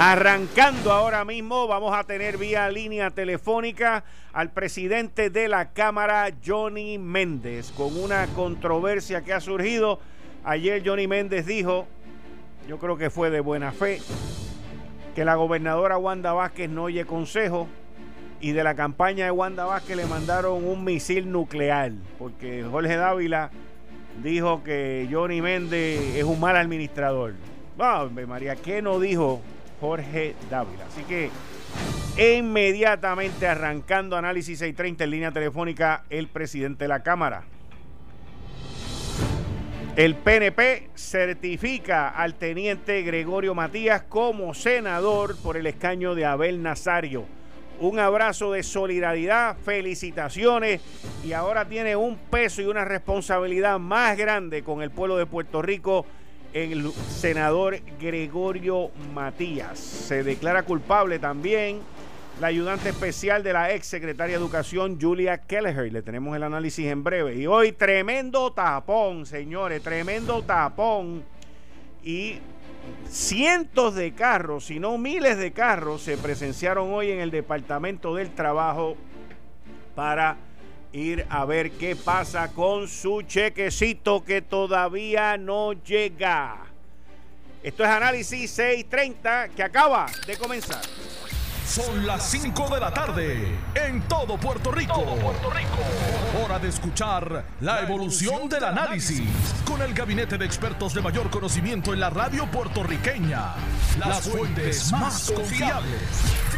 Arrancando ahora mismo, vamos a tener vía línea telefónica al presidente de la Cámara, Johnny Méndez, con una controversia que ha surgido. Ayer Johnny Méndez dijo, yo creo que fue de buena fe, que la gobernadora Wanda Vázquez no oye consejo y de la campaña de Wanda Vázquez le mandaron un misil nuclear, porque Jorge Dávila dijo que Johnny Méndez es un mal administrador. María, ¿qué no dijo Jorge Dávila. Así que inmediatamente arrancando análisis 630 en línea telefónica, el presidente de la Cámara. El PNP certifica al teniente Gregorio Matías como senador por el escaño de Abel Nazario. Un abrazo de solidaridad, felicitaciones y ahora tiene un peso y una responsabilidad más grande con el pueblo de Puerto Rico el senador Gregorio Matías. Se declara culpable también la ayudante especial de la ex secretaria de Educación, Julia Kelleher. Le tenemos el análisis en breve. Y hoy tremendo tapón, señores, tremendo tapón. Y cientos de carros, si no miles de carros, se presenciaron hoy en el Departamento del Trabajo para ir a ver qué pasa con su chequecito que todavía no llega. Esto es Análisis 630 que acaba de comenzar. Son las 5 de la tarde en todo Puerto Rico. Puerto Rico. Hora de escuchar la evolución del análisis con el gabinete de expertos de mayor conocimiento en la radio puertorriqueña. Las fuentes más confiables.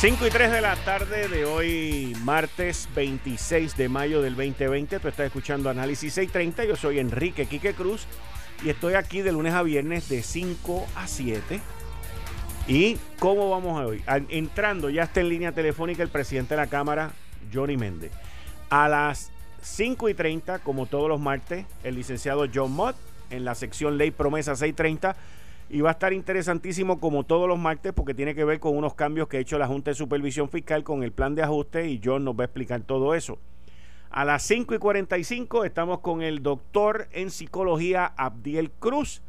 5 y 3 de la tarde de hoy, martes 26 de mayo del 2020. Tú estás escuchando Análisis 630. Yo soy Enrique Quique Cruz y estoy aquí de lunes a viernes de 5 a 7. ¿Y cómo vamos hoy? Entrando, ya está en línea telefónica el presidente de la Cámara, Johnny Méndez. A las 5 y 30, como todos los martes, el licenciado John Mott en la sección Ley Promesa 630. Y va a estar interesantísimo como todos los martes porque tiene que ver con unos cambios que ha hecho la Junta de Supervisión Fiscal con el plan de ajuste y John nos va a explicar todo eso. A las 5 y 45 estamos con el doctor en psicología Abdiel Cruz,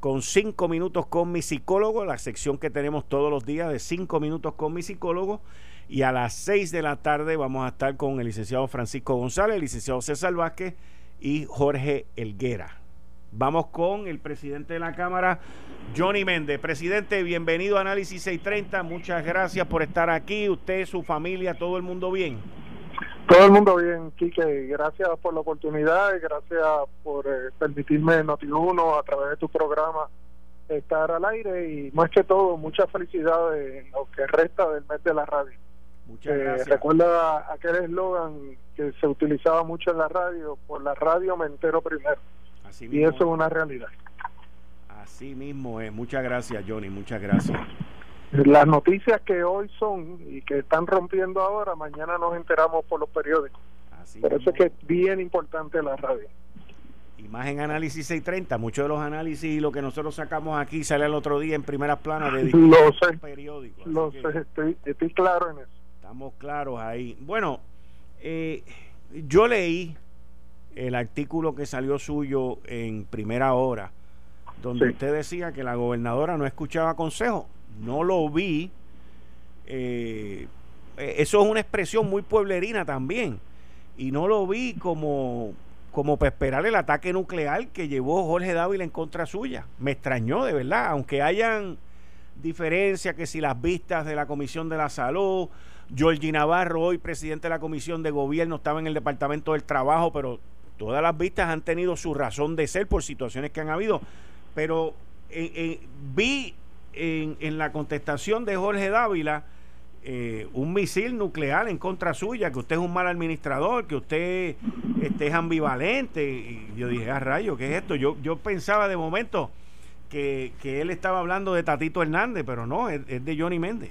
con 5 minutos con mi psicólogo, la sección que tenemos todos los días de 5 minutos con mi psicólogo. Y a las 6 de la tarde vamos a estar con el licenciado Francisco González, el licenciado César Vázquez y Jorge Elguera. Vamos con el presidente de la Cámara, Johnny Méndez. Presidente, bienvenido a Análisis 630. Muchas gracias por estar aquí. Usted, su familia, todo el mundo bien. Todo el mundo bien, Quique. Gracias por la oportunidad y gracias por eh, permitirme Noti1 a través de tu programa estar al aire y más que todo, muchas felicidades en lo que resta del mes de la radio. Muchas eh, gracias. Recuerda aquel eslogan que se utilizaba mucho en la radio, por la radio me entero primero. Y eso es una realidad. Así mismo es. Muchas gracias, Johnny. Muchas gracias. Las noticias que hoy son y que están rompiendo ahora, mañana nos enteramos por los periódicos. por eso es que es bien importante la radio. Imagen Análisis 630, muchos de los análisis y lo que nosotros sacamos aquí sale el otro día en primeras planas de los periódicos. Lo sé, estoy, estoy, claro en eso. Estamos claros ahí. Bueno, eh, yo leí el artículo que salió suyo en primera hora, donde usted decía que la gobernadora no escuchaba consejos no lo vi. Eh, eh, eso es una expresión muy pueblerina también. Y no lo vi como, como para esperar el ataque nuclear que llevó Jorge Dávila en contra suya. Me extrañó, de verdad, aunque hayan diferencias, que si las vistas de la Comisión de la Salud, Georgie Navarro, hoy presidente de la Comisión de Gobierno, estaba en el Departamento del Trabajo, pero todas las vistas han tenido su razón de ser por situaciones que han habido. Pero eh, vi en, la contestación de Jorge Dávila eh, un misil nuclear en contra suya, que usted es un mal administrador, que usted este, es ambivalente. Y yo dije, ah, rayo, ¿qué es esto? Yo, yo pensaba de momento que, él estaba hablando de Tatito Hernández, pero no, es, de Johnny Méndez.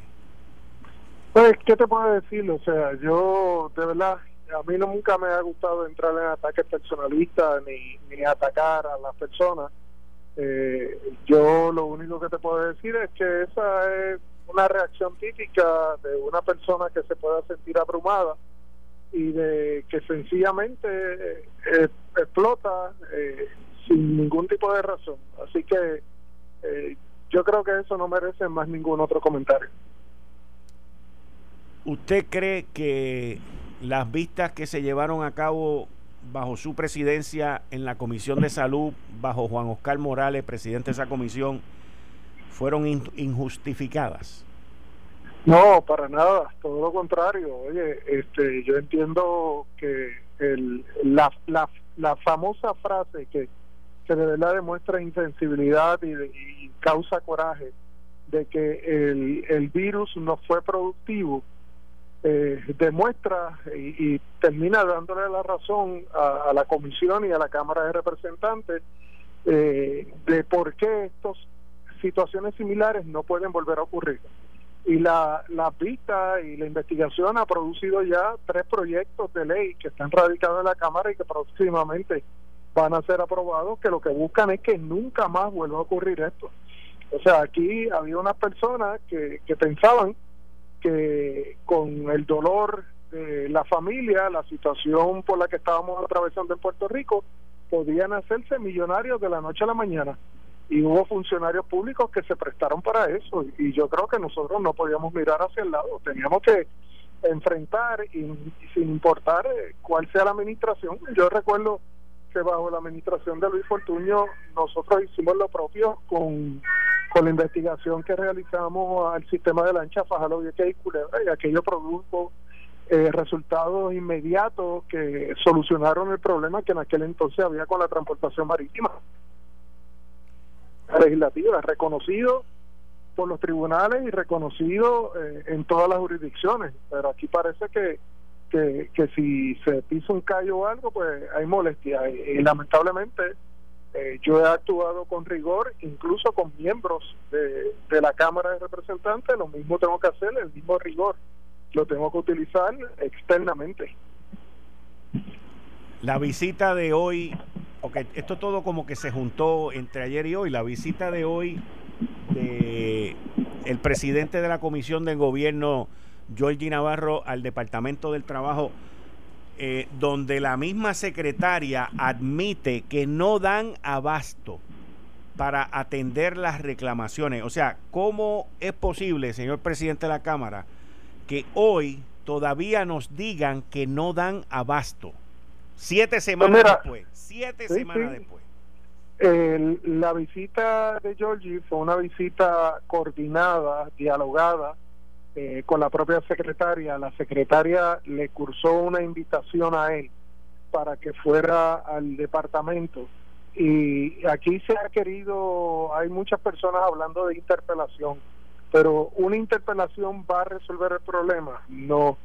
Pues, ¿qué te puedo decir? O sea, yo, de verdad, a mí nunca me ha gustado entrar en ataques personalistas ni, ni atacar a las personas. Eh, yo lo único que te puedo decir es que esa es una reacción típica de una persona que se pueda sentir abrumada y de que sencillamente eh, explota eh, sin ningún tipo de razón. Así que eh, yo creo que eso no merece más ningún otro comentario. ¿Usted cree que las vistas que se llevaron a cabo bajo su presidencia en la Comisión de Salud, bajo Juan Oscar Morales, presidente de esa comisión, fueron injustificadas? No, para nada, todo lo contrario. Oye, este, yo entiendo que el, la, la, la famosa frase que, que de verdad demuestra insensibilidad y, y causa coraje de que el, el virus no fue productivo, eh, demuestra y, termina dándole la razón a, a, la comisión y a la Cámara de Representantes eh, de por qué estas situaciones similares no pueden volver a ocurrir. Y la, la vista y la investigación ha producido ya tres proyectos de ley que están radicados en la Cámara y que próximamente van a ser aprobados, que lo que buscan es que nunca más vuelva a ocurrir esto. O sea, aquí había unas personas que, que pensaban que con el dolor de la familia, la situación por la que estábamos atravesando en Puerto Rico, podían hacerse millonarios de la noche a la mañana. Y hubo funcionarios públicos que se prestaron para eso. Y yo creo que nosotros no podíamos mirar hacia el lado, teníamos que enfrentar y, sin importar eh, cuál sea la administración. Yo recuerdo que bajo la administración de Luis Fortuño nosotros hicimos lo propio con con la investigación que realizamos al sistema de lancha Fajalo Vieques y Culebra y aquello produjo eh, resultados inmediatos que solucionaron el problema que en aquel entonces había con la transportación marítima legislativa, reconocido por los tribunales y reconocido eh, en todas las jurisdicciones, pero aquí parece que, que, que si se pisa un callo o algo, pues hay molestia y lamentablemente eh, yo he actuado con rigor, incluso con miembros de, la Cámara de Representantes, lo mismo tengo que hacer, el mismo rigor lo tengo que utilizar externamente. La visita de hoy, porque esto todo como que se juntó entre ayer y hoy, la visita de hoy de el presidente de la Comisión de Gobierno, Georgie Navarro, al Departamento del Trabajo, eh, donde la misma secretaria admite que no dan abasto para atender las reclamaciones. O sea, ¿cómo es posible, señor presidente de la Cámara, que hoy todavía nos digan que no dan abasto? Siete pues semanas después. Siete semanas después. la visita de Georgie fue una visita coordinada, dialogada, eh, con la propia secretaria, la secretaria le cursó una invitación a él para que fuera al departamento. Y aquí se ha querido, hay muchas personas hablando de interpelación, pero una interpelación va a resolver el problema. No,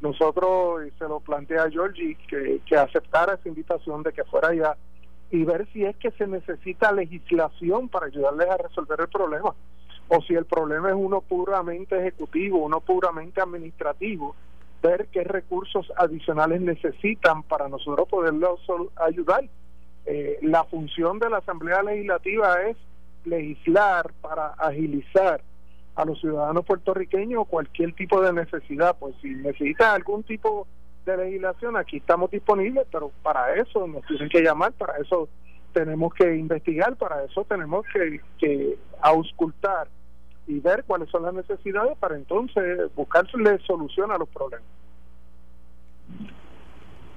nosotros, se lo plantea a Georgie, que, que aceptara esa invitación de que fuera allá y ver si es que se necesita legislación para ayudarles a resolver el problema o si el problema es uno puramente ejecutivo, uno puramente administrativo, ver qué recursos adicionales necesitan para nosotros poderlos ayudar. Eh, la función de la Asamblea Legislativa es legislar para agilizar a los ciudadanos puertorriqueños cualquier tipo de necesidad. Pues si necesitan algún tipo de legislación, aquí estamos disponibles, pero para eso nos tienen que llamar, para eso tenemos que investigar, para eso tenemos que, que auscultar y ver cuáles son las necesidades para entonces buscarle solución a los problemas.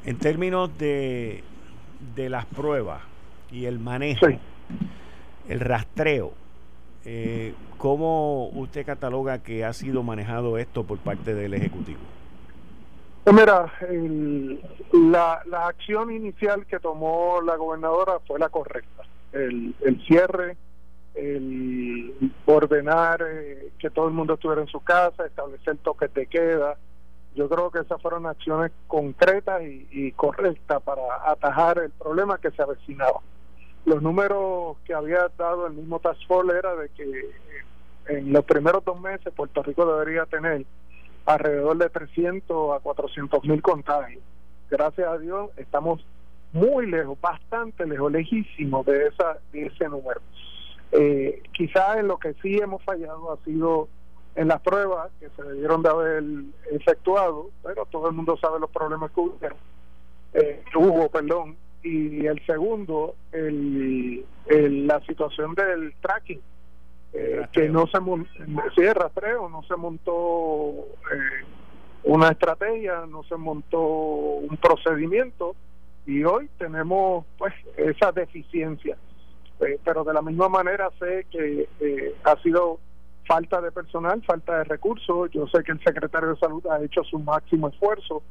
En términos de, de las pruebas y el manejo, el rastreo, eh, ¿cómo usted cataloga que ha sido manejado esto por parte del Ejecutivo? Pues mira, la, la acción inicial que tomó la gobernadora fue la correcta. El, el cierre el ordenar eh, que todo el mundo estuviera en su casa, establecer toques de queda. Yo creo que esas fueron acciones concretas y, correctas para atajar el problema que se avecinaba. Los números que había dado el mismo Task Force era de que eh, en los primeros dos meses Puerto Rico debería tener alrededor de 300 a 400 mil contagios. Gracias a Dios estamos muy lejos, bastante lejos, lejísimos de, esa, de ese número. Eh, quizás en lo que sí hemos fallado ha sido en las pruebas que se debieron de haber efectuado, pero todo el mundo sabe los problemas que hubo, eh, hubo perdón, y el segundo, el, la situación del tracking, eh, que no se montó, sí, el rastreo, no se montó eh, una estrategia, no se montó un procedimiento y hoy tenemos pues esa deficiencia. Eh, pero de la misma manera sé que eh, ha sido falta de personal, falta de recursos. Yo sé que el secretario de Salud ha hecho su máximo esfuerzo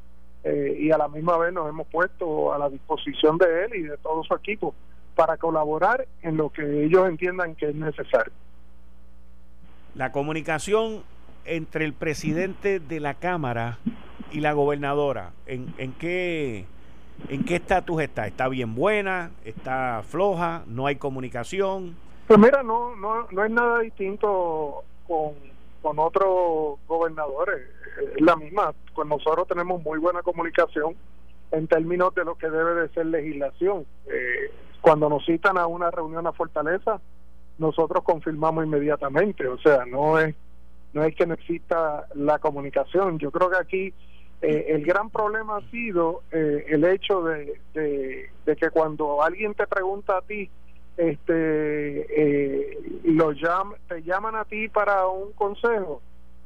y a la misma vez nos hemos puesto a la disposición de él y de todo su equipo para colaborar en lo que ellos entiendan que es necesario. La comunicación entre el presidente de la Cámara y la gobernadora, ¿en, en qué ¿En qué estatus está? ¿Está bien buena? ¿Está floja? ¿No hay comunicación? Pues mira, no, no, no es nada distinto con, con otros gobernadores. Es la misma. Con nosotros tenemos muy buena comunicación en términos de lo que debe de ser legislación. Eh, cuando nos citan a una reunión a Fortaleza, nosotros confirmamos inmediatamente. O sea, no es no es que no exista la comunicación. Yo creo que aquí eh, el gran problema ha sido eh, el hecho de, de, que cuando alguien te pregunta a ti, este, eh, lo te llaman a ti para un consejo,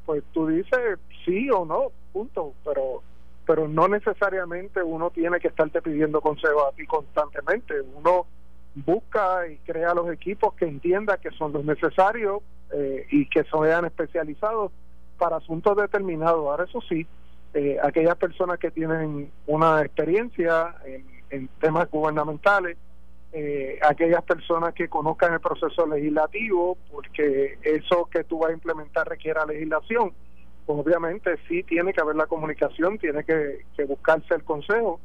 pues tú dices sí o no, punto, pero pero no necesariamente uno tiene que estarte pidiendo consejo a ti constantemente, uno busca y crea los equipos que entienda que son los necesarios y que sean especializados para asuntos determinados. Ahora eso sí, eh, aquellas personas que tienen una experiencia en, temas gubernamentales, eh, aquellas personas que conozcan el proceso legislativo, porque eso que tú vas a implementar requiere legislación, pues obviamente sí tiene que haber la comunicación, tiene que, buscarse el consejo.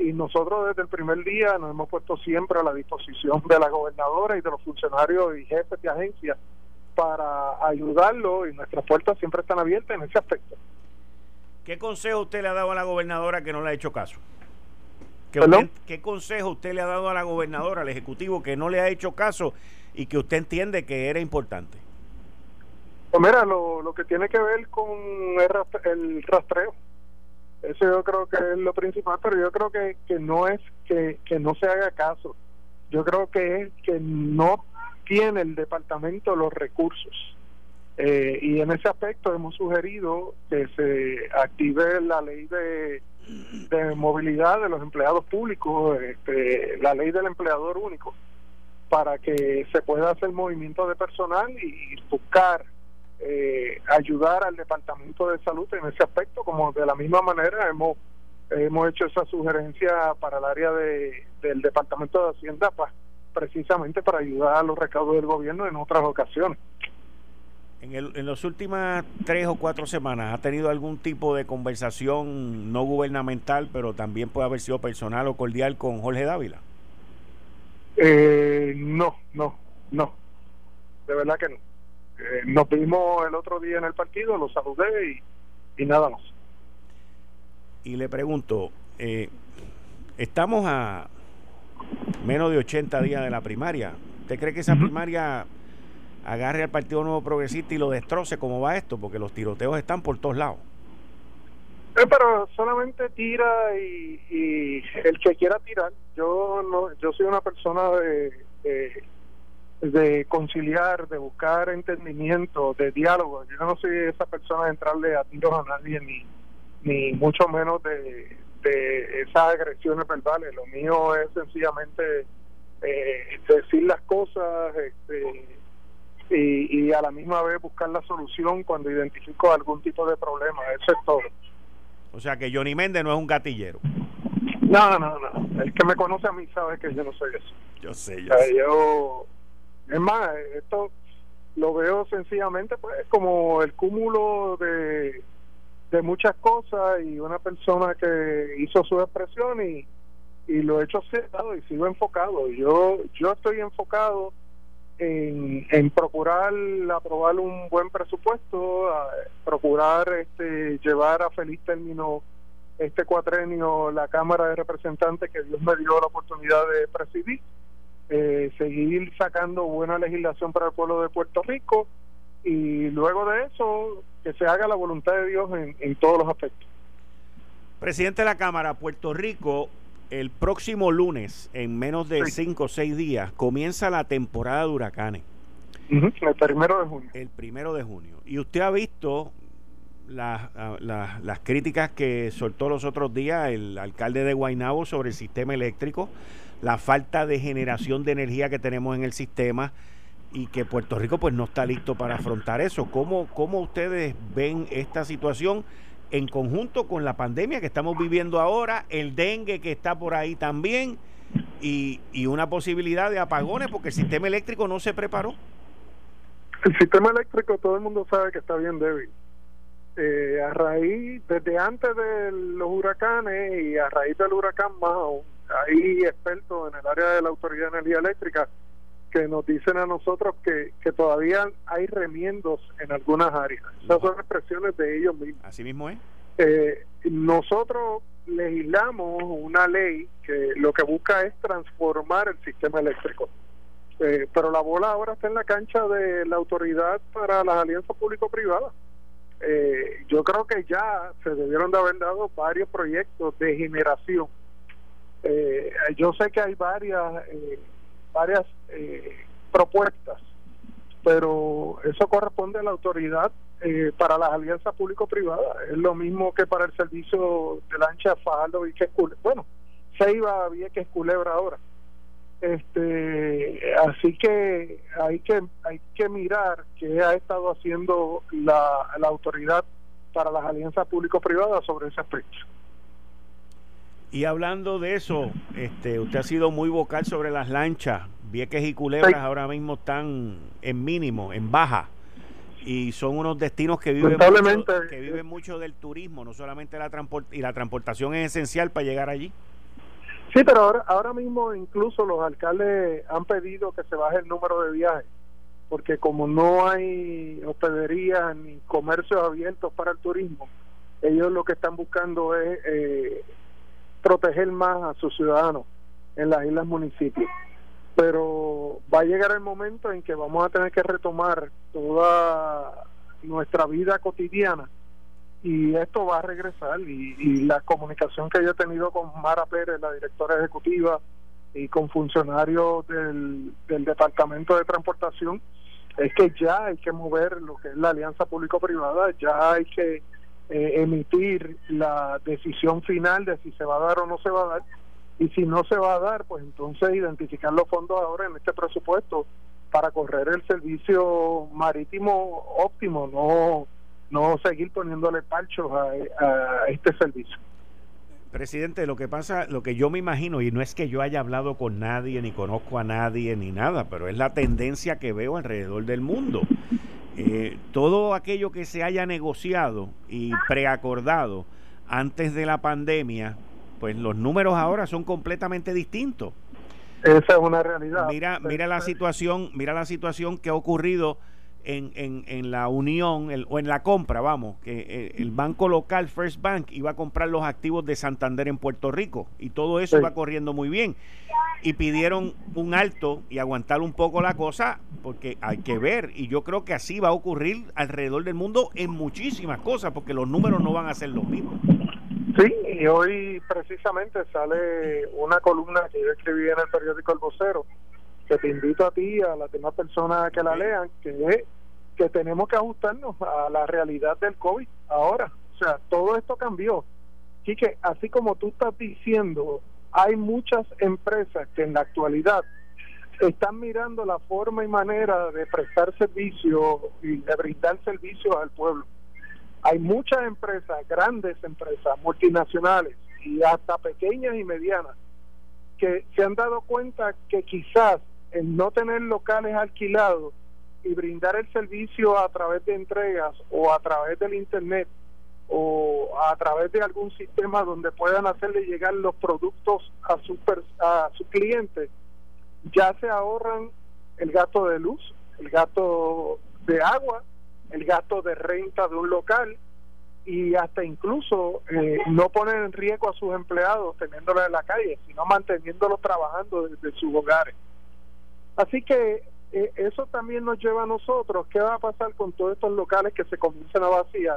Y nosotros desde el primer día nos hemos puesto siempre a la disposición de la gobernadora y de los funcionarios y jefes de agencias para ayudarlo y nuestras puertas siempre están abiertas en ese aspecto. ¿Qué consejo usted le ha dado a la gobernadora que no le ha hecho caso? ¿Qué, ¿Qué consejo usted le ha dado a la gobernadora, al Ejecutivo, que no le ha hecho caso y que usted entiende que era importante? Pues mira, lo, lo que tiene que ver con el, rastreo, eso yo creo que es lo principal, pero yo creo que, que no es que, que no se haga caso. Yo creo que es que no tiene el departamento los recursos eh, y en ese aspecto hemos sugerido que se active la ley de, movilidad de los empleados públicos, este, la ley del empleador único, para que se pueda hacer movimiento de personal y buscar eh, ayudar al Departamento de Salud en ese aspecto, como de la misma manera hemos hemos hecho esa sugerencia para el área de, del Departamento de Hacienda, pues, precisamente para ayudar a los recaudos del gobierno en otras ocasiones. En, el, en las últimas tres o cuatro semanas, ¿ha tenido algún tipo de conversación no gubernamental, pero también puede haber sido personal o cordial con Jorge Dávila? Eh, no, no, no. De verdad que no. Eh, nos vimos el otro día en el partido, lo saludé y, y nada más. Y le pregunto, eh, estamos a menos de 80 días de la primaria. ¿Usted cree que esa primaria agarre al Partido Nuevo Progresista y lo destroce como va esto, porque los tiroteos están por todos lados. Eh, pero solamente tira y, el que quiera tirar. Yo no, yo soy una persona de, de, conciliar, de buscar entendimiento, de diálogo. Yo no soy esa persona de entrarle a tiros a nadie ni ni mucho menos de, de esas agresiones verbales. Lo mío es sencillamente eh, decir las cosas, este, y, a la misma vez buscar la solución cuando identifico algún tipo de problema. Eso es todo. O sea que Johnny Méndez no es un gatillero. No, no, no. El que me conoce a mí sabe que yo no soy eso. Yo sé, yo, Es más, esto lo veo sencillamente pues como el cúmulo de, de muchas cosas y una persona que hizo su expresión y, y lo he hecho cerrado y sigo enfocado. Yo, yo estoy enfocado en, en procurar aprobar un buen presupuesto, procurar este, llevar a feliz término este cuatrenio la Cámara de Representantes que Dios me dio la oportunidad de presidir, eh, seguir sacando buena legislación para el pueblo de Puerto Rico y luego de eso que se haga la voluntad de Dios en, en todos los aspectos. Presidente de la Cámara, Puerto Rico el próximo lunes, en menos de cinco o seis días, comienza la temporada de huracanes. el primero de junio. El primero de junio. Y usted ha visto las, las críticas que soltó los otros días el alcalde de Guaynabo sobre el sistema eléctrico, la falta de generación de energía que tenemos en el sistema y que Puerto Rico pues no está listo para afrontar eso. ¿Cómo, cómo ustedes ven esta situación? en conjunto con la pandemia que estamos viviendo ahora, el dengue que está por ahí también y, y una posibilidad de apagones porque el sistema eléctrico no se preparó. El sistema eléctrico todo el mundo sabe que está bien débil. Eh, a raíz, desde antes de los huracanes y a raíz del huracán más hay expertos en el área de la Autoridad de Energía Eléctrica que nos dicen a nosotros que, que todavía hay remiendos en algunas áreas. Esas son expresiones de ellos mismos. Así mismo es. Eh, nosotros legislamos una ley que lo que busca es transformar el sistema eléctrico. Eh, pero la bola ahora está en la cancha de la autoridad para las alianzas público-privadas. Eh, yo creo que ya se debieron de haber dado varios proyectos de generación. Yo sé que hay varias varias eh, propuestas, pero eso corresponde a la autoridad eh, para las alianzas público-privadas. Es lo mismo que para el servicio de lancha Fajardo y que bueno, se iba a que Culebra ahora. Este, así que hay que hay que mirar qué ha estado haciendo la, la autoridad para las alianzas público-privadas sobre ese aspecto. Y hablando de eso, este, usted ha sido muy vocal sobre las lanchas. Vieques y Culebras ahora mismo están en mínimo, en baja. Y son unos destinos que viven, mucho, que viven mucho del turismo, no solamente la transport y la transportación es esencial para llegar allí. Sí, pero ahora, ahora mismo incluso los alcaldes han pedido que se baje el número de viajes, porque como no hay hospederías ni comercios abiertos para el turismo, ellos lo que están buscando es eh, proteger más a sus ciudadanos en las islas municipios. Pero va a llegar el momento en que vamos a tener que retomar toda nuestra vida cotidiana y esto va a regresar y, la comunicación que yo he tenido con Mara Pérez, la directora ejecutiva, y con funcionarios del, del Departamento de Transportación, es que ya hay que mover lo que es la alianza público-privada, ya hay que eh, emitir la decisión final de si se va a dar o no se va a dar. Y si no se va a dar, pues entonces identificar los fondos ahora en este presupuesto para correr el servicio marítimo óptimo, no, no seguir poniéndole parchos a, a este servicio. Presidente, lo que pasa, lo que yo me imagino, y no es que yo haya hablado con nadie, ni conozco a nadie, ni nada, pero es la tendencia que veo alrededor del mundo. Eh, todo aquello que se haya negociado y preacordado antes de la pandemia, pues los números ahora son completamente distintos. Esa es una realidad. Mira, mira la situación, mira la situación que ha ocurrido en, en, en la unión o en la compra, vamos, que eh, el banco local First Bank iba a comprar los activos de Santander en Puerto Rico y todo eso va corriendo muy bien. Y pidieron un alto y aguantar un poco la cosa porque hay que ver y yo creo que así va a ocurrir alrededor del mundo en muchísimas cosas porque los números no van a ser los mismos. Sí, y hoy precisamente sale una columna que yo escribí en el periódico El Vocero que te invito a ti, a las demás personas que la lean, que es que tenemos que ajustarnos a la realidad del COVID ahora. O sea, todo esto cambió. Así que, así como tú estás diciendo, hay muchas empresas que en la actualidad están mirando la forma y manera de prestar servicio y de brindar servicios al pueblo. Hay muchas empresas, grandes empresas, multinacionales y hasta pequeñas y medianas, que se han dado cuenta que quizás el no tener locales alquilados y brindar el servicio a través de entregas o a través del internet o a través de algún sistema donde puedan hacerle llegar los productos a sus a clientes ya se ahorran el gasto de luz el gasto de agua el gasto de renta de un local y hasta incluso eh, no ponen en riesgo a sus empleados teniéndolos en la calle, sino manteniéndolos trabajando desde sus hogares. Así que eh, eso también nos lleva a nosotros, ¿qué va a pasar con todos estos locales que se comienzan a vaciar?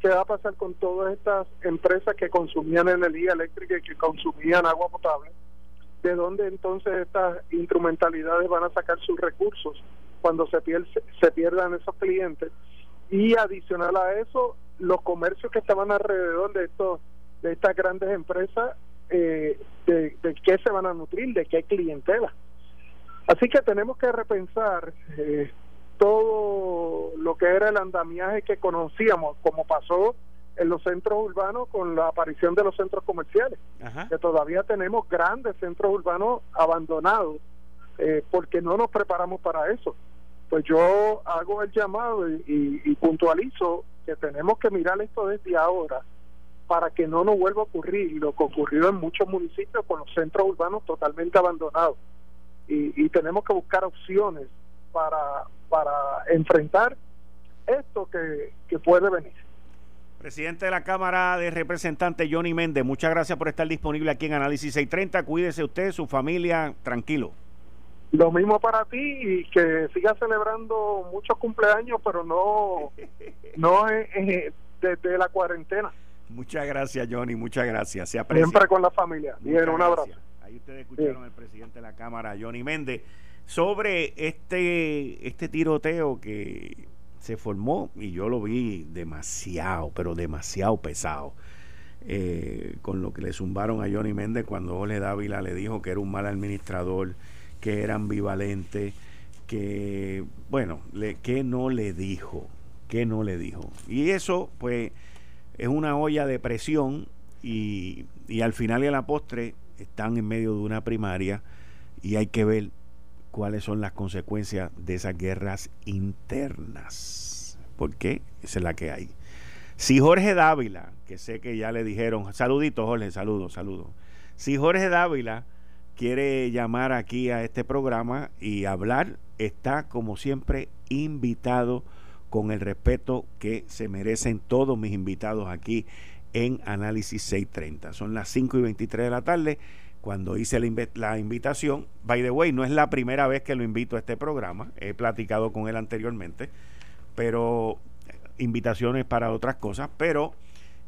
¿Qué va a pasar con todas estas empresas que consumían energía eléctrica y que consumían agua potable? ¿De dónde entonces estas instrumentalidades van a sacar sus recursos cuando se, se pierdan esos clientes? Y adicional a eso, los comercios que estaban alrededor de estos de estas grandes empresas eh, de, qué se van a nutrir de qué clientela así que tenemos que repensar eh, todo lo que era el andamiaje que conocíamos como pasó en los centros urbanos con la aparición de los centros comerciales que todavía tenemos grandes centros urbanos abandonados eh, porque no nos preparamos para eso pues yo hago el llamado y puntualizo que tenemos que mirar esto desde ahora para que no nos vuelva a ocurrir lo que ocurrió en muchos municipios con los centros urbanos totalmente abandonados. Y, tenemos que buscar opciones para, para enfrentar esto que, que puede venir. Presidente de la Cámara de Representantes, Johnny Méndez, muchas gracias por estar disponible aquí en Análisis 630. Cuídese usted, su familia, tranquilo. Lo mismo para ti y que sigas celebrando muchos cumpleaños, pero no, no desde la cuarentena. Muchas gracias, Johnny, muchas gracias. Se Siempre con la familia. Bien, un abrazo. Ahí ustedes escucharon al presidente de la Cámara, Johnny Méndez, sobre este, este tiroteo que se formó y yo lo vi demasiado, pero demasiado pesado. Eh, con lo que le zumbaron a Johnny Méndez cuando Ole Dávila le dijo que era un mal administrador que era ambivalente, que, bueno, le, que no le dijo, que no le dijo. Y eso, pues, es una olla de presión y, y al final y a la postre están en medio de una primaria y hay que ver cuáles son las consecuencias de esas guerras internas. Porque esa es la que hay. Si Jorge Dávila, que sé que ya le dijeron, saludito Jorge, saludos, saludos. Si Jorge Dávila quiere llamar aquí a este programa y hablar, está como siempre invitado con el respeto que se merecen todos mis invitados aquí en Análisis 630. Son las 5 y 23 de la tarde cuando hice la, invitación. By the way, no es la primera vez que lo invito a este programa, he platicado con él anteriormente, pero invitaciones para otras cosas, pero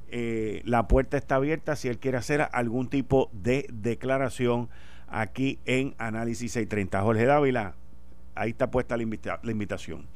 eh, la puerta está abierta si él quiere hacer algún tipo de declaración aquí en Análisis 630. Jorge Dávila, ahí está puesta la invitación.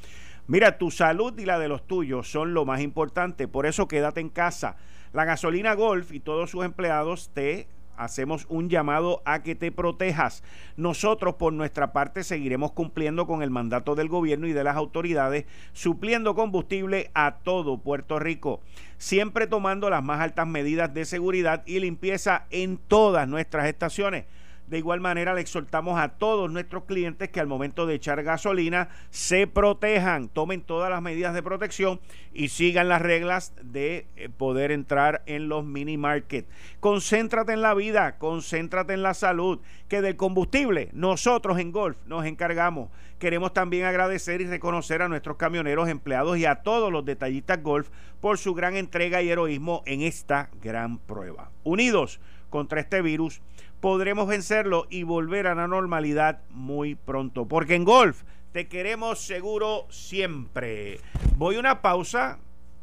Mira, tu salud y la de los tuyos son lo más importante, por eso quédate en casa. La gasolina Golf y todos sus empleados te hacemos un llamado a que te protejas. Nosotros por nuestra parte seguiremos cumpliendo con el mandato del gobierno y de las autoridades, supliendo combustible a todo Puerto Rico, siempre tomando las más altas medidas de seguridad y limpieza en todas nuestras estaciones. De igual manera, le exhortamos a todos nuestros clientes que al momento de echar gasolina se protejan, tomen todas las medidas de protección y sigan las reglas de eh, poder entrar en los mini market. Concéntrate en la vida, concéntrate en la salud, que del combustible nosotros en Golf nos encargamos. Queremos también agradecer y reconocer a nuestros camioneros empleados y a todos los detallistas Golf por su gran entrega y heroísmo en esta gran prueba. Unidos contra este virus, podremos vencerlo y volver a la normalidad muy pronto. Porque en golf te queremos seguro siempre. Voy a una pausa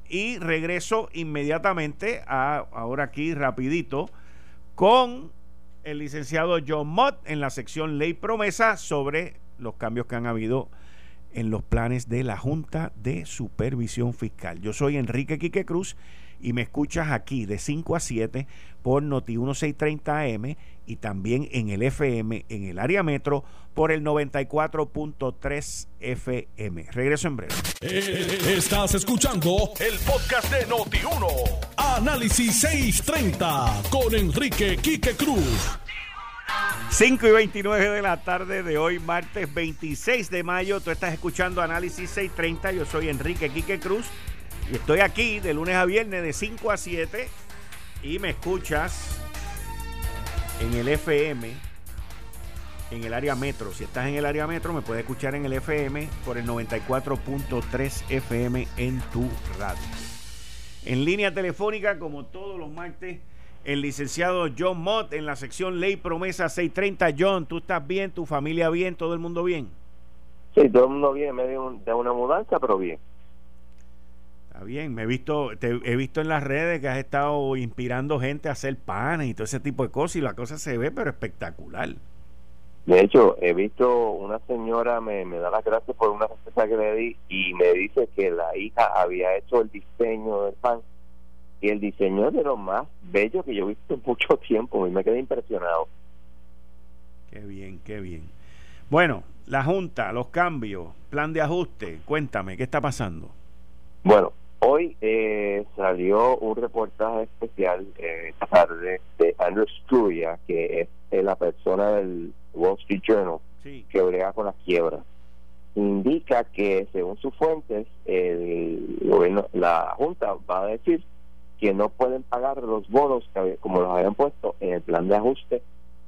y regreso inmediatamente a ahora aquí rapidito con el licenciado John Mott en la sección Ley Promesa sobre los cambios que han habido en los planes de la Junta de Supervisión Fiscal. Yo soy Enrique Quique Cruz y me escuchas aquí de 5 a 7 por Noti 1630 AM y también en el FM en el área metro por el 94.3 FM. Regreso en breve. Eh, estás escuchando el podcast de Noti 1. Análisis 630 con Enrique Quique Cruz. 5 y 29 de la tarde de hoy, martes 26 de mayo. Tú estás escuchando Análisis 630. Yo soy Enrique Quique Cruz y estoy aquí de lunes a viernes de 5 a 7 y me escuchas en el FM, en el área metro. Si estás en el área metro, me puedes escuchar en el FM por el 94.3 FM en tu radio. En línea telefónica, como todos los martes el licenciado John Mott en la sección Ley Promesa 630. John, ¿tú estás bien? ¿Tu familia bien? ¿Todo el mundo bien? Sí, todo el mundo bien, medio de una mudanza, pero bien. Está bien, me he visto, te he visto en las redes que has estado inspirando gente a hacer panes y todo ese tipo de cosas y la cosa se ve pero espectacular. De hecho, he visto una señora me, me da las gracias por una receta que le di y me dice que la hija había hecho el diseño del pan y el diseño es de lo más bello que yo he visto en mucho tiempo y me quedé impresionado. Qué bien, qué bien. Bueno, la Junta, los cambios, plan de ajuste, cuéntame, ¿qué está pasando? Bueno, hoy eh, salió un reportaje especial eh, esta tarde de Andrew Scuria, que es la persona del Wall Street Journal que brega con las quiebras. Indica que, según sus fuentes, el gobierno, la Junta va a decir que no pueden pagar los bonos que, como los habían puesto en el plan de ajuste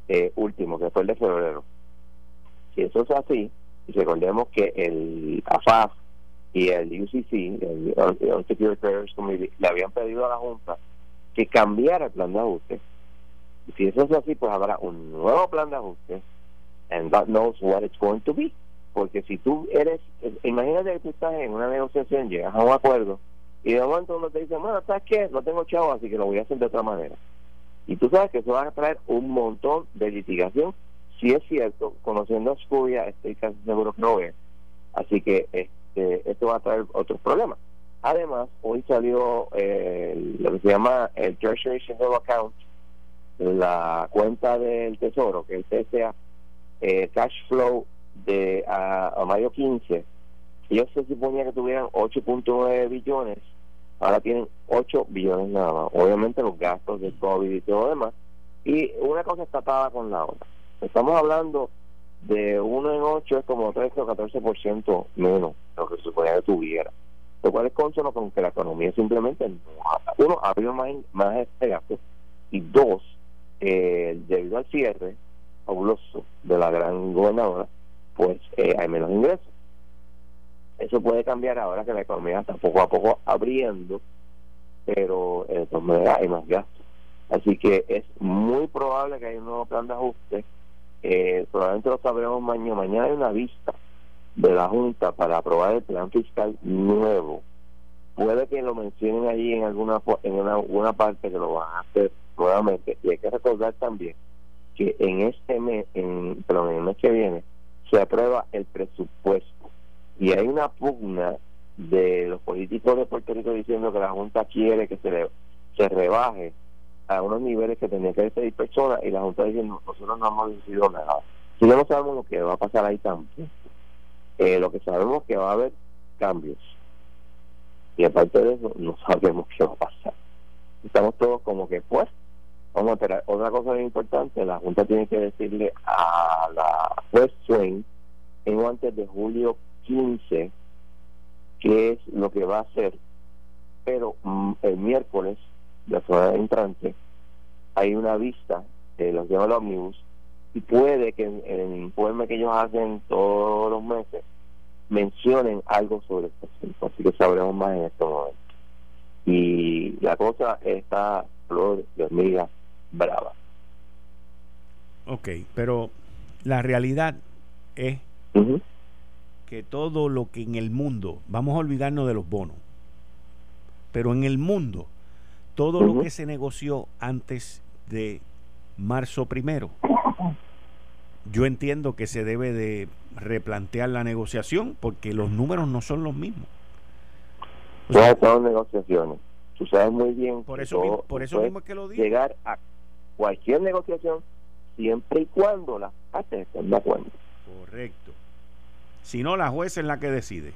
eh, último, que fue el de febrero. Si eso es así, y recordemos que el AFAF y el UCC, el, Committee, le habían pedido a la Junta que cambiara el plan de ajuste. Y si eso es así, pues habrá un nuevo plan de ajuste, and God knows what it's going to be. Porque si tú eres, imagínate que tú estás en una negociación, llegas a un acuerdo, y de momento uno te dice, bueno, ¿sabes qué? No tengo chavo, así que lo voy a hacer de otra manera. Y tú sabes que eso va a traer un montón de litigación. Si es cierto, conociendo a Scudia, estoy casi seguro que no ve. Así que este, esto va a traer otros problemas. Además, hoy salió eh, lo que se llama el Treasury Single Account, la cuenta del Tesoro, que es el TSA, eh, cash flow de a mayo 15 ellos se suponía que tuvieran 8.9 billones, ahora tienen 8 billones nada más. Obviamente los gastos de COVID y todo lo demás. Y una cosa está atada con la otra. Estamos hablando de 1 en 8 es como 13 o 14% menos de lo que se suponía que tuviera. Lo cual es consono con que la economía simplemente no uno abrió más, más este gasto y dos, eh, debido al cierre fabuloso de la gran gobernadora, pues eh, hay menos ingresos. Eso puede cambiar ahora que la economía está poco a poco abriendo, pero de todas maneras hay más gastos. Así que es muy probable que haya un nuevo plan de ajuste. Eh, probablemente lo sabremos mañana. Mañana hay una vista de la Junta para aprobar el plan fiscal nuevo. Puede que lo mencionen allí en alguna en alguna parte que lo van a hacer nuevamente. Y hay que recordar también que en este mes, en, el mes que viene, se aprueba el presupuesto y hay una pugna de los políticos de Puerto Rico diciendo que la Junta quiere que se, le, se rebaje a unos niveles que tenía que ser personas y la Junta diciendo nosotros no hemos decidido nada. Si no sabemos lo que va a pasar ahí también, eh, lo que sabemos es que va a haber cambios y aparte de eso no sabemos qué va a pasar. Estamos todos como que pues vamos a esperar. Otra cosa muy importante, la Junta tiene que decirle a la juez Swain en antes de julio 15 qué es lo que va a hacer, pero mm, el miércoles, la semana entrante, hay una vista de los llaman ómnibus y puede que en, el informe que ellos hacen todos los meses mencionen algo sobre este asunto, así que sabremos más en este momento. Y la cosa está flor de hormiga brava. Ok, pero la realidad es que todo lo que en el mundo, vamos a olvidarnos de los bonos, pero en el mundo, todo lo que se negoció antes de marzo primero, yo entiendo que se debe de replantear la negociación porque los números no son los mismos. O son negociaciones. Tú sabes muy bien. Por eso, mismo, por eso mismo es que lo digo. Llegar a cualquier negociación siempre y cuando las partes estén de acuerdo. Correcto. Si no, la jueza es la que decide.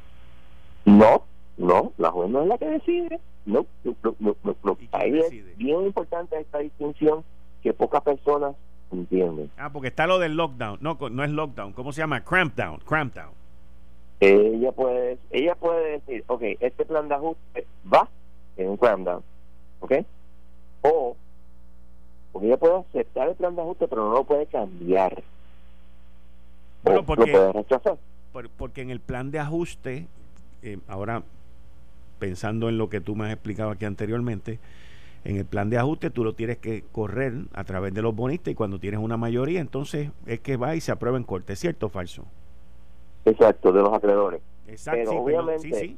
No, no, la jueza no es la que decide. No, no, no, Ahí es bien importante esta distinción que pocas personas ¿entiendes? Ah, porque está lo del lockdown. No, no es lockdown. ¿Cómo se llama? Crampdown. Crampdown. Ella puede, ella puede decir, ok, este plan de ajuste va en un crampdown, ¿ok? O, porque ella puede aceptar el plan de ajuste, pero no lo puede cambiar. Bueno, porque, lo puede rechazar. Porque en el plan de ajuste, eh, ahora pensando en lo que tú me has explicado aquí anteriormente, en el plan de ajuste tú lo tienes que correr a través de los bonistas y cuando tienes una mayoría, entonces es que va y se aprueba en corte, ¿cierto o falso? Exacto, de los acreedores. Exacto, pero obviamente,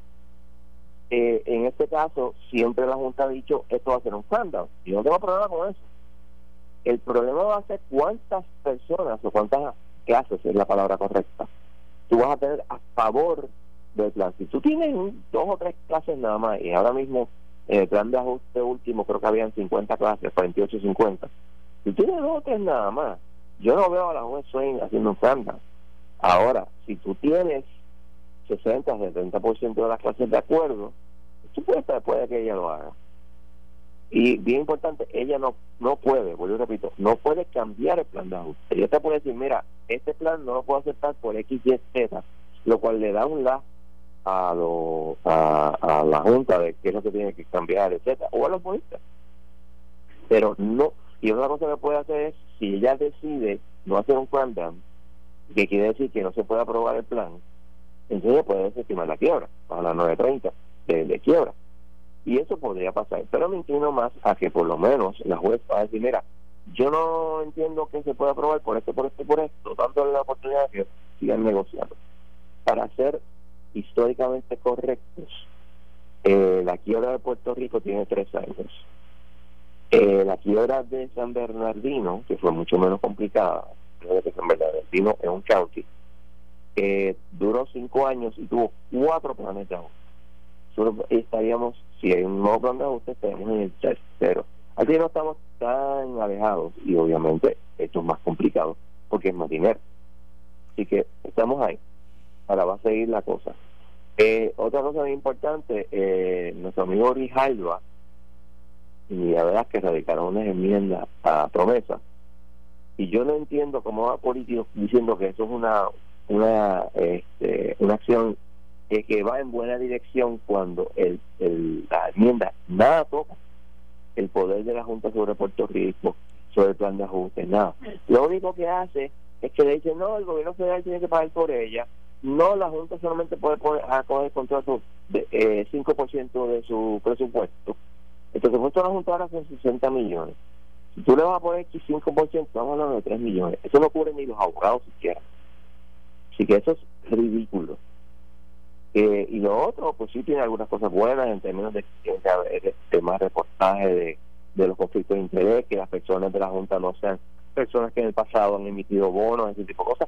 eh, en este caso, siempre la Junta ha dicho esto va a ser un escándalo. Y no tengo problema con eso. El problema va a ser cuántas personas o cuántas clases es la palabra correcta tú vas a tener a favor del plan. Si tú tienes dos o tres clases nada más, y ahora mismo en el plan de ajuste último creo que habían 50 clases, 48 50. Si tienes dos o tres nada más, yo no veo a la juez Swain haciendo un plan. Ahora, si tú tienes 60, 70% de las clases de acuerdo, tú puedes, puede que ella lo haga. Y bien importante, ella no no puede, vuelvo repito, no puede cambiar el plan de ajuste. Ella te puede decir, mira, este plan no lo puedo aceptar por X, Y, Z, lo cual le da un la a, lo, a, la Junta de qué es lo que tiene que cambiar, etcétera, o a los bonistas. Pero no, y otra cosa que puede hacer es, si ella decide no hacer un plan que quiere decir que no se puede aprobar el plan, entonces puede desestimar la quiebra, a las 9.30 de, de quiebra. Y eso podría pasar. Pero me inclino más a que por lo menos la juez va a decir, mira, yo no entiendo que se pueda aprobar por esto, por esto, por esto, dándole la oportunidad de que sigan negociando. Para ser históricamente correctos, eh, la quiebra de Puerto Rico tiene tres años. Eh, la quiebra de San Bernardino, que fue mucho menos complicada, San Bernardino es un county, eh, duró cinco años y tuvo cuatro planes de Nosotros estaríamos, si hay un nuevo plan de ajuste, estaríamos en el tercero. Aquí no estamos tan alejados y obviamente esto es más complicado porque es más dinero. Así que estamos ahí. Ahora va a seguir la cosa. Eh, otra cosa muy importante, eh, nuestro amigo Rijalva y la verdad es que radicaron unas enmiendas a promesa y yo no entiendo cómo va político diciendo que eso es una una este, una acción que va en buena dirección cuando el, el, la enmienda nada toca el poder de la Junta sobre Puerto Rico, sobre el plan de ajuste, nada. Lo único que hace es que le dice, no, el gobierno federal tiene que pagar por ella, no, la Junta solamente puede poner, a coger contrato de eh, 5% de su presupuesto. El presupuesto de la Junta ahora son 60 millones. Si tú le vas a poner 5%, estamos hablando de 3 millones. Eso no cubre ni los abogados siquiera. Así que eso es ridículo. Eh, y lo otro, pues sí tiene algunas cosas buenas en términos de que tiene que haber este, más reportaje de, de los conflictos de interés, que las personas de la Junta no sean personas que en el pasado han emitido bonos, ese tipo de cosas.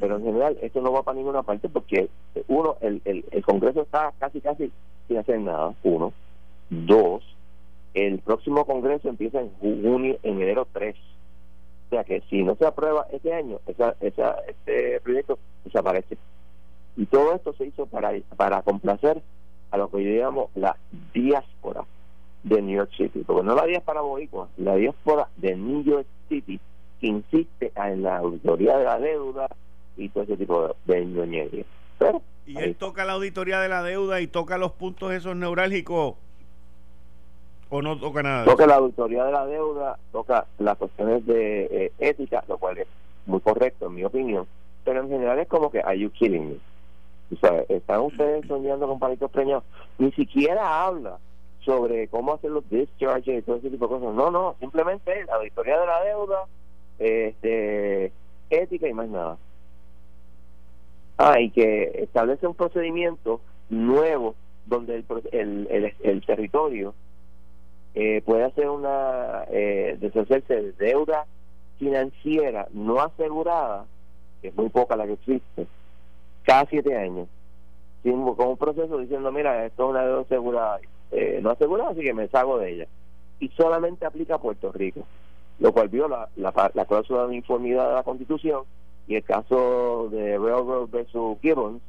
pero en general esto no va para ninguna parte porque uno, el, el, el Congreso está casi casi sin hacer nada, uno. Dos, el próximo Congreso empieza en junio, en enero 3. O sea que si no se aprueba este año, esa, esa, este proyecto desaparece. Y todo esto se hizo para, para complacer a lo que yo llamo la diáspora de New York City, porque no la diáspora boricua, la diáspora de New York City que insiste en la auditoría de la deuda y todo ese tipo de, de Pero, y él toca la auditoría de la deuda y toca los puntos esos neurálgicos o no toca nada. Toca la auditoría de la deuda, toca las cuestiones de eh, ética, lo cual es muy correcto en mi opinión, pero en general es como que, are you kidding me? Están ustedes soñando con palitos preñados. Ni siquiera habla sobre cómo hacer los discharges y todo ese tipo de cosas. No, no, simplemente la auditoría de la deuda, este, ética y más nada. Ah, y que establece un procedimiento nuevo donde el, el, el, territorio eh, puede hacer una, eh, deshacerse de deuda financiera no asegurada, que es muy poca la que existe, cada siete años, con un proceso diciendo, mira, esto es una deuda asegurada, eh, no asegurada, así que me salgo de ella. Y solamente aplica a Puerto Rico, lo cual viola la, la, cláusula de uniformidad de la Constitución y el caso de Railroad versus Gibbons,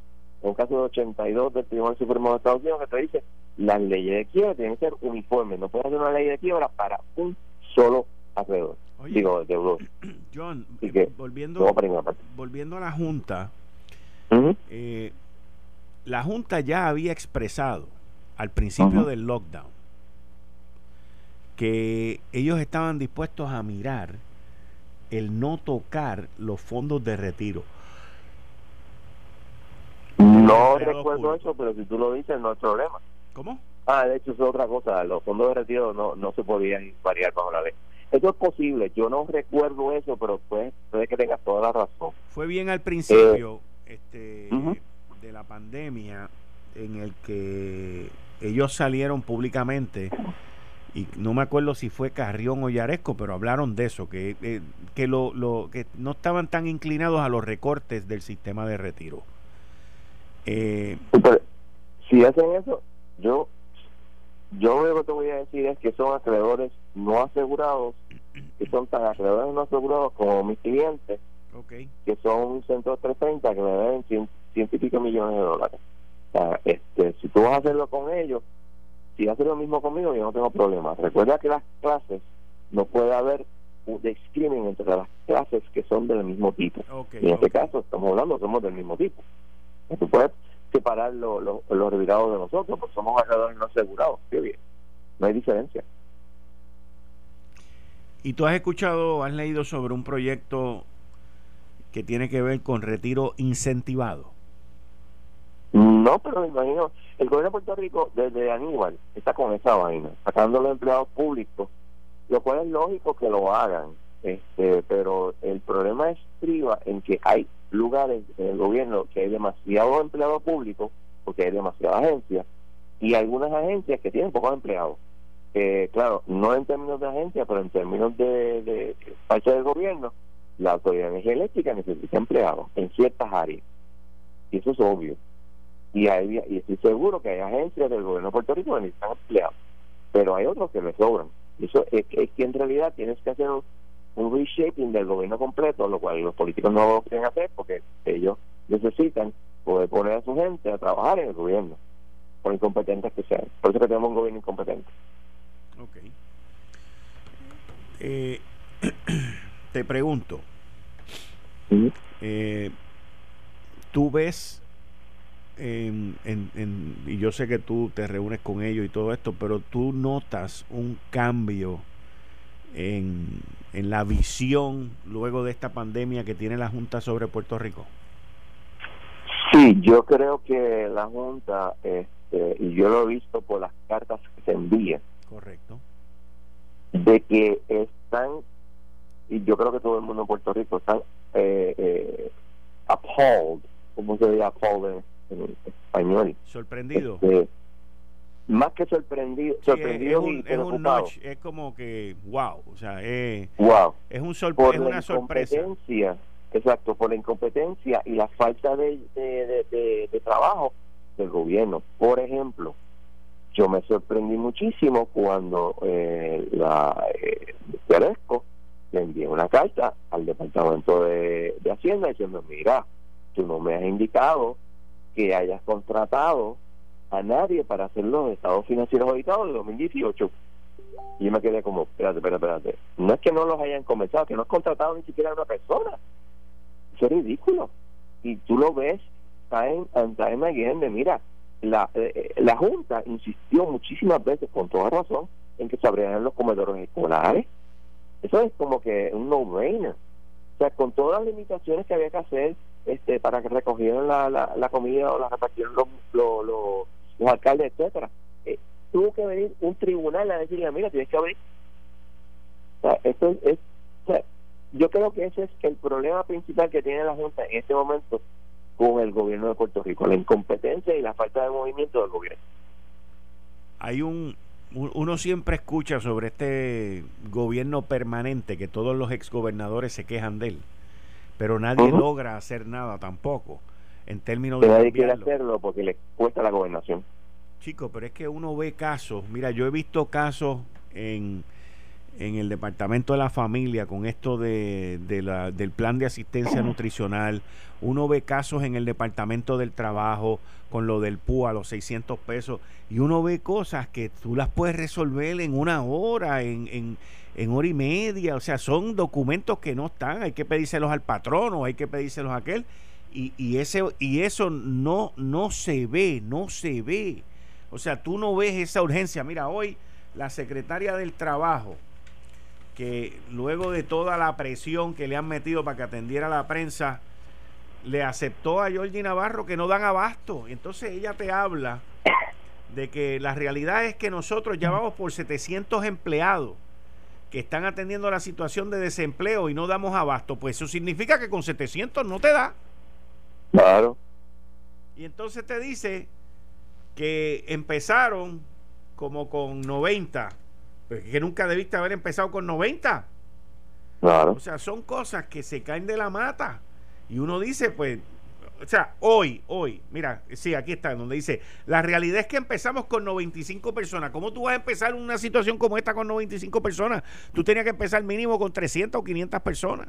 un caso de 82 del Tribunal Supremo de Estados Unidos que te dice las leyes de quiebra tienen que ser uniformes, no puedes hacer una ley de quiebra para un solo acreedores. Digo, deudores. John, eh, volviendo, volviendo a la Junta, eh, la Junta ya había expresado al principio del lockdown que ellos estaban dispuestos a mirar el no tocar los fondos de retiro. No recuerdo eso, pero si tú lo dices no hay problema. ¿Cómo? Ah, de hecho es otra cosa, los fondos de retiro no, no se podían variar bajo la ley. Eso es posible, yo no recuerdo eso, pero pues, puede que tengas toda la razón. Fue bien al principio eh, este, de la pandemia en el que ellos salieron públicamente y no me acuerdo si fue Carrión o Yaresco, pero hablaron de eso, que, eh, que, lo, lo, que no estaban tan inclinados a los recortes del sistema de retiro. Eh, si hacen eso, yo yo lo que te voy a decir es que son acreedores no asegurados, que son tan acreedores no asegurados como mis clientes, que son un centro de 330 que me deben ciento y pico millones de dólares. O sea, este, si tú vas a hacerlo con ellos, si haces lo mismo conmigo, yo no tengo problema. Recuerda que las clases no puede haber un discrimen entre las clases que son del mismo tipo. en este caso, estamos hablando, somos del mismo tipo. Tú puedes separar los retirados de nosotros, porque somos acreedores no asegurados. Qué bien. No hay diferencia. ¿Y tú has escuchado, has leído sobre un proyecto que tiene que ver con retiro incentivado? No, pero me imagino, el gobierno de Puerto Rico desde Aníbal está con esa vaina, sacando los empleados públicos, lo cual es lógico que lo hagan, este, pero el problema es priva en que hay lugares en el gobierno que hay demasiado empleado público, porque hay demasiadas agencias, y algunas agencias que tienen pocos empleados. Eh, claro, no en términos de agencia, pero en términos de, parte del gobierno, la Autoridad de Energía Eléctrica necesita empleados en ciertas áreas. Y eso es obvio. Y, hay, y estoy seguro que hay agencias del gobierno de Puerto Rico que necesitan empleados, pero hay otros que le sobran. Eso es, es que en realidad tienes que hacer un reshaping del gobierno completo, lo cual los políticos no lo quieren hacer porque ellos necesitan poder poner a su gente a trabajar en el gobierno, por incompetentes que sean. Por eso que tenemos un gobierno incompetente. Ok. Eh, te pregunto, eh, ¿tú ves, en, en, y yo sé que tú te reúnes con ellos y todo esto, pero tú notas un cambio en, en la visión luego de esta pandemia que tiene la Junta sobre Puerto Rico? Sí, yo creo que la Junta, este, y yo lo he visto por las cartas que se envían, correcto, de que están, y yo creo que todo el mundo en Puerto Rico están eh, eh, appalled, ¿cómo se dice appalled en, español? Sorprendido. Este, más que sorprendido, sorprendido es, un, es, como que wow, o sea, es, wow. es un es una sorpresa. Exacto, por la incompetencia y la falta de, de, trabajo del gobierno. Por ejemplo, yo me sorprendí muchísimo cuando eh, la eh, le envié una carta al Departamento de, de Hacienda diciendo, mira, tú no me has indicado que hayas contratado a nadie para hacer los estados financieros auditados de 2018. Y yo me quedé como, espérate, espérate, espérate. No es que no los hayan comenzado, que no has contratado ni siquiera a una persona. Eso es ridículo. Y tú lo ves, time and time again, de mira, la, eh, la Junta insistió muchísimas veces, con toda razón, en que se abrieran los comedores escolares. Eso es como que un no-brainer. O sea, con todas las limitaciones que había que hacer este para que recogieran la, la, comida o la repartieran los, los, los alcaldes, etcétera. Eh, tuvo que venir un tribunal a decirle, mira, tienes que abrir. O sea, esto es, yo creo que ese es el problema principal que tiene la Junta en este momento con el gobierno de Puerto Rico, la incompetencia y la falta de movimiento del gobierno. Hay un, uno siempre escucha sobre este gobierno permanente que todos los exgobernadores se quejan de él, pero nadie logra hacer nada tampoco en términos de nadie quiere hacerlo porque le cuesta la gobernación. Chico pero es que uno ve casos mira yo he visto casos en en el Departamento de la Familia con esto de, la, del plan de asistencia nutricional. Uno ve casos en el Departamento del Trabajo con lo del PUA, los 600 pesos, y uno ve cosas que tú las puedes resolver en una hora, en, en, en hora y media. O sea, son documentos que no están, hay que pedírselos al patrón o hay que pedírselos a aquel. Y, y, ese, y eso no, no se ve, no se ve. O sea, tú no ves esa urgencia. Mira, hoy la secretaria del Trabajo que luego de toda la presión que le han metido para que atendiera a la prensa, le aceptó a Georgie Navarro que no dan abasto. Entonces ella te habla de que la realidad es que nosotros ya vamos por 700 empleados que están atendiendo la situación de desempleo y no damos abasto. Pues eso significa que con 700 no te da. Claro. Y entonces te dice que empezaron como con 90 que nunca debiste haber empezado con 90. Claro. O sea, son cosas que se caen de la mata. Y uno dice, pues, o sea, hoy, hoy, mira, sí, aquí está, donde dice, la realidad es que empezamos con 95 personas. ¿Cómo tú vas a empezar una situación como esta con 95 personas? Tú tenías que empezar mínimo con 300 o 500 personas.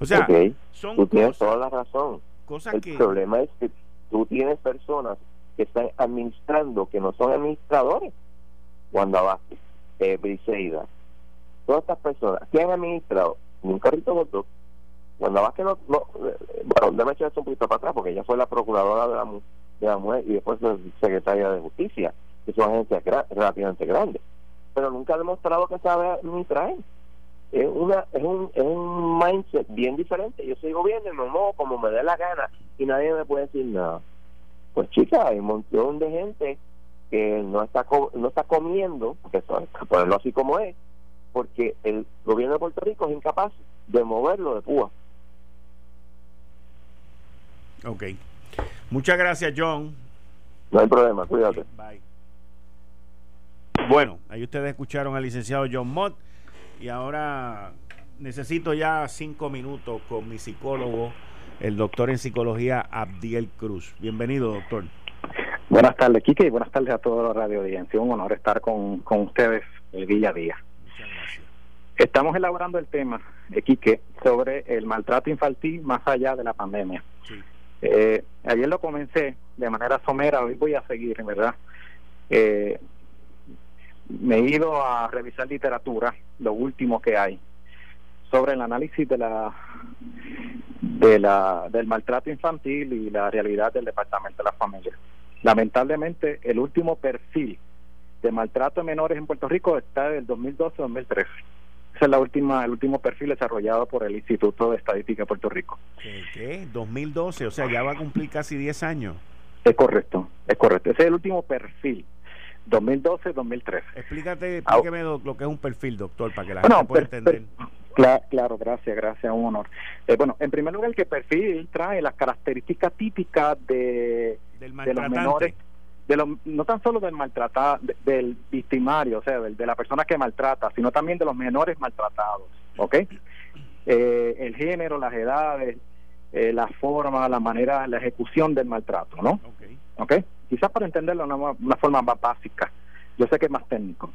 O sea, son tú tienes toda la razón. Cosas El problema es que tú tienes personas que están administrando que no son administradores. Wanda Vázquez, eh, Briseida, todas estas personas que han administrado un carrito dos Wanda Vázquez no, no eh, bueno, déjame echar esto un poquito para atrás porque ella fue la procuradora de la, de la mujer y después secretaria de justicia, que son agencias relativamente grandes, pero nunca ha demostrado que sabe administrar. Es, una, es, un, es un mindset bien diferente. Yo soy gobierno y me muevo como me dé la gana y nadie me puede decir nada. Pues chica, hay un montón de gente que no está no está comiendo, que ponerlo así como es, porque el gobierno de Puerto Rico es incapaz de moverlo de Cuba. Ok. Muchas gracias, John. No hay problema, cuídate. Bye. Bueno, ahí ustedes escucharon al licenciado John Mott y ahora necesito ya cinco minutos con mi psicólogo, el doctor en psicología Abdiel Cruz. Bienvenido, doctor. Buenas tardes, Quique, y buenas tardes a toda la radio audiencia. Un honor estar con, con ustedes el día a día. Estamos elaborando el tema, de Quique, sobre el maltrato infantil más allá de la pandemia. Eh, ayer lo comencé de manera somera, hoy voy a seguir, ¿verdad? Eh, me he ido a revisar literatura, lo último que hay, sobre el análisis de la de la del maltrato infantil y la realidad del departamento de la familia. Lamentablemente, el último perfil de maltrato de menores en Puerto Rico está del 2012-2013. Ese es la última, el último perfil desarrollado por el Instituto de Estadística de Puerto Rico. ¿Qué? 2012, o sea, ya va a cumplir casi 10 años. Es correcto, es correcto. Ese es el último perfil. 2012-2013. Explícate, explíqueme lo, que es un perfil, doctor, para que la gente pueda entender. Claro, gracias, gracias, un honor. Eh, bueno, en primer lugar, el que perfil trae las características típicas de, de los menores, de los, no tan solo del maltratado, del victimario, o sea, de, la persona que maltrata, sino también de los menores maltratados, ¿ok? Eh, el género, las edades, eh, la forma, la manera, la ejecución del maltrato, ¿no? Ok. Quizás para entenderlo de una, una forma más básica. Yo sé que es más técnico.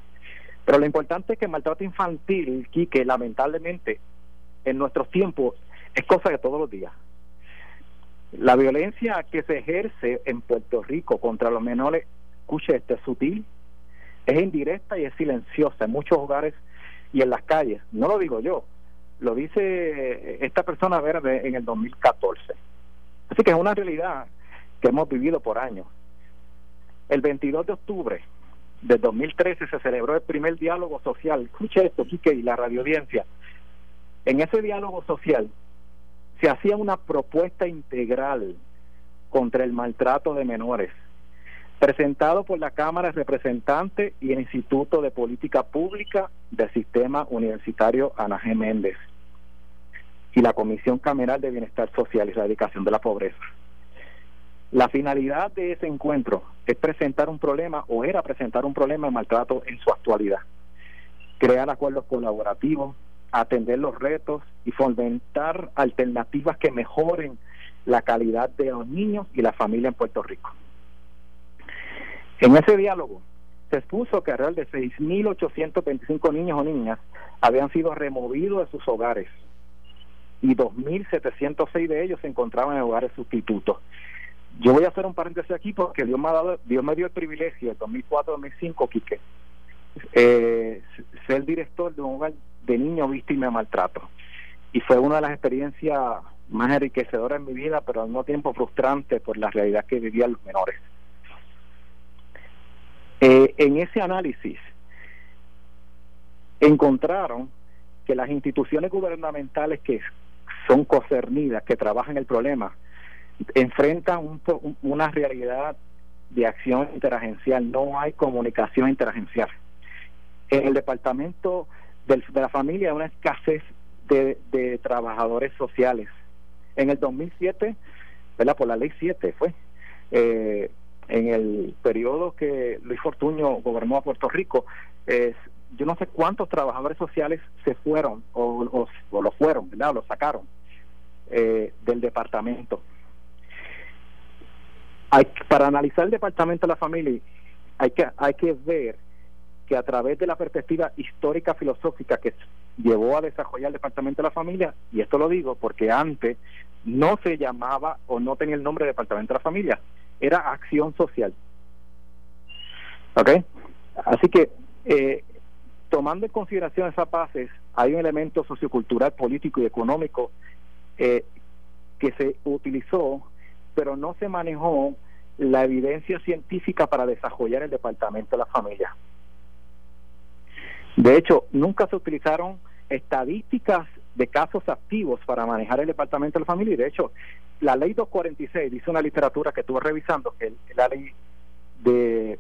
Pero lo importante es que el maltrato infantil, que lamentablemente, en nuestros tiempos, es cosa de todos los días. La violencia que se ejerce en Puerto Rico contra los menores, escuche, este es sutil, es indirecta y es silenciosa en muchos hogares y en las calles. No lo digo yo, lo dice esta persona verde en el 2014. Así que es una realidad que hemos vivido por años. El 22 de octubre de 2013 se celebró el primer diálogo social. Escuche esto, Quique, y la radioaudiencia. En ese diálogo social se hacía una propuesta integral contra el maltrato de menores, presentado por la Cámara de Representantes y el Instituto de Política Pública del Sistema Universitario Ana G. Méndez y la Comisión Cameral de Bienestar Social y Erradicación de la Pobreza. La finalidad de ese encuentro es presentar un problema o era presentar un problema de maltrato en su actualidad, crear acuerdos colaborativos, atender los retos y fomentar alternativas que mejoren la calidad de los niños y la familia en Puerto Rico. En ese diálogo se expuso que alrededor de 6.825 niños o niñas habían sido removidos de sus hogares y 2.706 de ellos se encontraban en hogares sustitutos. Yo voy a hacer un paréntesis aquí porque Dios me, ha dado, Dios me dio el privilegio en 2004-2005, Quique, eh, ser director de un hogar de niños víctimas de maltrato. Y fue una de las experiencias más enriquecedoras en mi vida, pero al mismo tiempo frustrante por la realidad que vivían los menores. Eh, en ese análisis encontraron que las instituciones gubernamentales que son concernidas, que trabajan el problema, enfrentan una realidad de acción interagencial, no hay comunicación interagencial. En el departamento de la familia una escasez de, trabajadores sociales. En el 2007, ¿verdad? por la ley 7 fue, eh, en el periodo que Luis Fortuño gobernó a Puerto Rico, yo no sé cuántos trabajadores sociales se fueron o, o, lo fueron, ¿verdad? Lo sacaron eh, del departamento. Hay, para analizar el departamento de la familia hay que, hay que ver que a través de la perspectiva histórica filosófica que llevó a desarrollar el departamento de la familia, y esto lo digo porque antes no se llamaba o no tenía el nombre de departamento de la familia, era acción social. ¿Ok? Así que eh, tomando en consideración esas bases, hay un elemento sociocultural, político y económico eh, que se utilizó, pero no se manejó la evidencia científica para desarrollar el departamento de la familia. De hecho, nunca se utilizaron estadísticas de casos activos para manejar el departamento de la familia y de hecho la ley 246 dice una literatura que estuve revisando que la ley de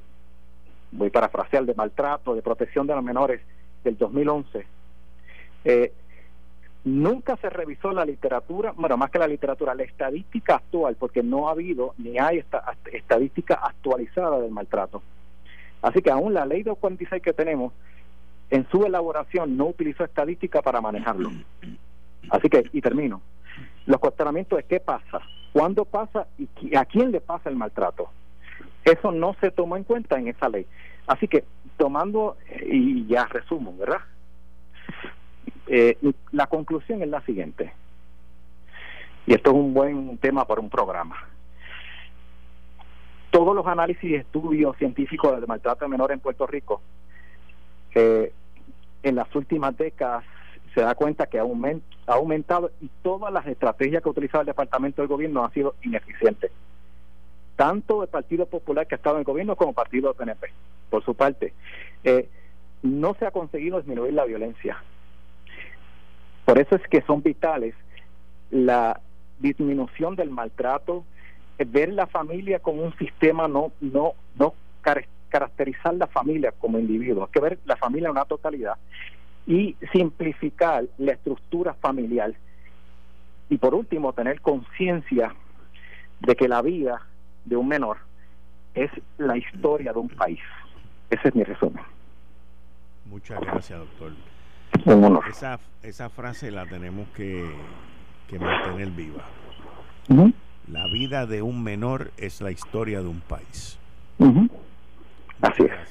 voy parafrasear, de maltrato, de protección de los menores del 2011, eh, nunca se revisó la literatura, bueno, más que la literatura, la estadística actual, porque no ha habido ni hay esta, estadística actualizada del maltrato. Así que aún la ley 246 que tenemos, en su elaboración no utilizó estadística para manejarlo. Así que, y termino, los cuestionamientos de qué pasa, cuándo pasa y a quién le pasa el maltrato. Eso no se tomó en cuenta en esa ley. Así que, tomando, y ya resumo, ¿verdad? Eh, la conclusión es la siguiente, y esto es un buen tema para un programa. Todos los análisis y estudios científicos del maltrato de menores en Puerto Rico, eh, en las últimas décadas se da cuenta que ha, aumentado y todas las estrategias que ha utilizado el Departamento del Gobierno han sido ineficientes tanto el Partido Popular que ha estado en el gobierno como el Partido PNP, por su parte. Eh, no se ha conseguido disminuir la violencia. Por eso es que son vitales la disminución del maltrato, eh, ver la familia como un sistema, no, no, no caracterizar la familia como individuo, hay que ver la familia en una totalidad y simplificar la estructura familiar. Y por último, tener conciencia de que la vida de un menor es la historia de un país. Ese es mi resumen. Muchas gracias, doctor. Un honor. Esa, esa frase la tenemos que, que mantener viva. La vida de un menor es la historia de un país. Así es.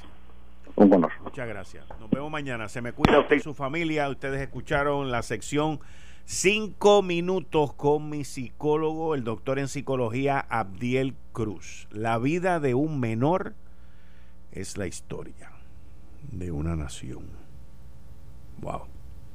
Un honor. Muchas gracias. Nos vemos mañana. Se me cuida usted y su familia. Ustedes escucharon la sección Cinco minutos con mi psicólogo, el doctor en psicología Abdiel Cruz. La vida de un menor es la historia de una nación. Wow,